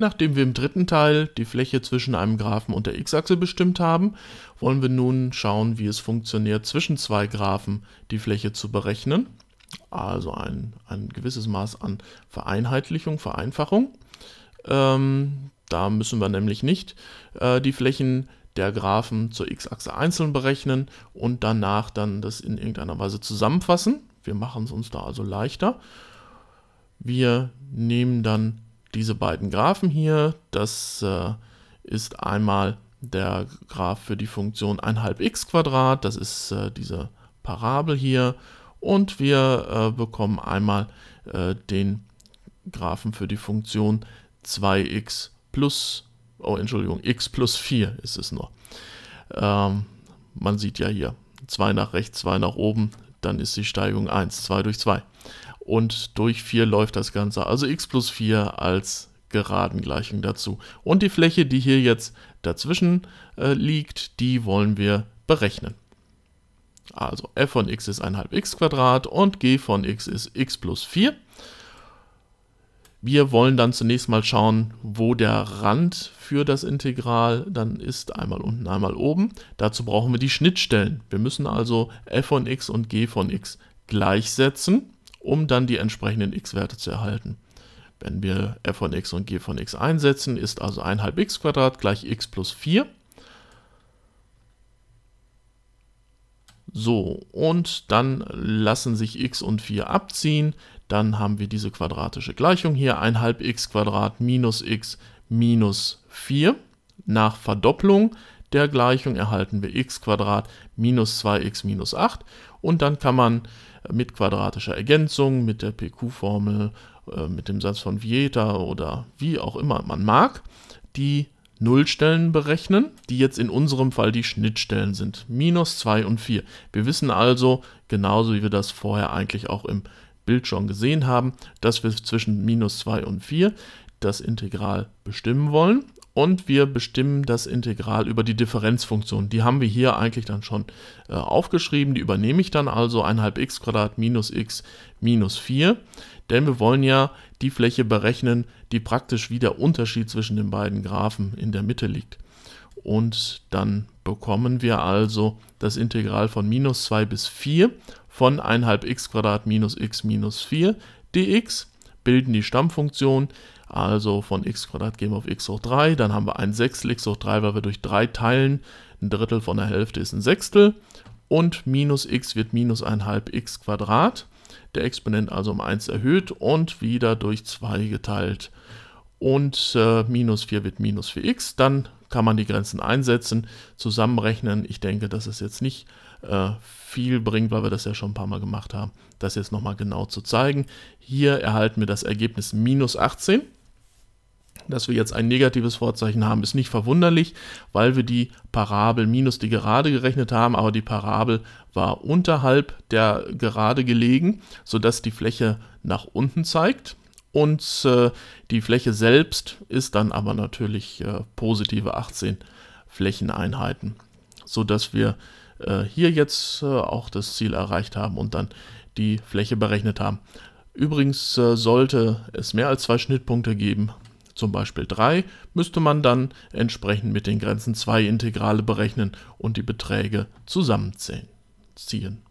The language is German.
Nachdem wir im dritten Teil die Fläche zwischen einem Graphen und der x-Achse bestimmt haben, wollen wir nun schauen, wie es funktioniert, zwischen zwei Graphen die Fläche zu berechnen. Also ein, ein gewisses Maß an Vereinheitlichung, Vereinfachung. Ähm, da müssen wir nämlich nicht äh, die Flächen der Graphen zur x-Achse einzeln berechnen und danach dann das in irgendeiner Weise zusammenfassen. Wir machen es uns da also leichter. Wir nehmen dann diese beiden Graphen hier. Das äh, ist einmal der Graph für die Funktion 1 x Quadrat, das ist äh, diese Parabel hier. Und wir äh, bekommen einmal äh, den Graphen für die Funktion 2x plus, oh Entschuldigung, x plus 4 ist es nur. Ähm, man sieht ja hier 2 nach rechts, 2 nach oben, dann ist die Steigung 1, 2 durch 2 und durch 4 läuft das Ganze. Also x plus 4 als geraden Gleichung dazu. Und die Fläche, die hier jetzt dazwischen äh, liegt, die wollen wir berechnen. Also f von x ist 1 x Quadrat und g von x ist x plus 4. Wir wollen dann zunächst mal schauen, wo der Rand für das Integral dann ist, einmal unten, einmal oben. Dazu brauchen wir die Schnittstellen. Wir müssen also f von x und g von x gleichsetzen um dann die entsprechenden x-Werte zu erhalten. Wenn wir f von x und g von x einsetzen, ist also 1 halb x gleich x plus 4. So, und dann lassen sich x und 4 abziehen. Dann haben wir diese quadratische Gleichung hier, 1 halb x minus x minus 4. Nach Verdopplung der Gleichung erhalten wir x minus 2x minus 8. Und dann kann man mit quadratischer Ergänzung, mit der PQ-Formel, äh, mit dem Satz von Vieta oder wie auch immer man mag, die Nullstellen berechnen, die jetzt in unserem Fall die Schnittstellen sind, minus 2 und 4. Wir wissen also, genauso wie wir das vorher eigentlich auch im Bild schon gesehen haben, dass wir zwischen minus 2 und 4 das Integral bestimmen wollen und wir bestimmen das Integral über die Differenzfunktion. Die haben wir hier eigentlich dann schon äh, aufgeschrieben. Die übernehme ich dann also 1 x minus x minus 4, denn wir wollen ja die Fläche berechnen, die praktisch wie der Unterschied zwischen den beiden Graphen in der Mitte liegt. Und dann bekommen wir also das Integral von minus 2 bis 4 von 1 x minus x minus 4 dx, bilden die Stammfunktion, also von x gehen wir auf x hoch 3, dann haben wir ein Sechstel x hoch 3, weil wir durch 3 teilen. Ein Drittel von der Hälfte ist ein Sechstel. Und minus x wird minus 1 halb x Quadrat. Der Exponent also um 1 erhöht und wieder durch 2 geteilt. Und äh, minus 4 wird minus 4x. Dann kann man die Grenzen einsetzen, zusammenrechnen. Ich denke, dass es jetzt nicht äh, viel bringt, weil wir das ja schon ein paar Mal gemacht haben, das jetzt nochmal genau zu zeigen. Hier erhalten wir das Ergebnis minus 18. Dass wir jetzt ein negatives Vorzeichen haben, ist nicht verwunderlich, weil wir die Parabel minus die Gerade gerechnet haben, aber die Parabel war unterhalb der Gerade gelegen, sodass die Fläche nach unten zeigt. Und äh, die Fläche selbst ist dann aber natürlich äh, positive 18 Flächeneinheiten, sodass wir äh, hier jetzt äh, auch das Ziel erreicht haben und dann die Fläche berechnet haben. Übrigens äh, sollte es mehr als zwei Schnittpunkte geben, zum Beispiel 3, müsste man dann entsprechend mit den Grenzen zwei Integrale berechnen und die Beträge zusammenzählen. Ziehen.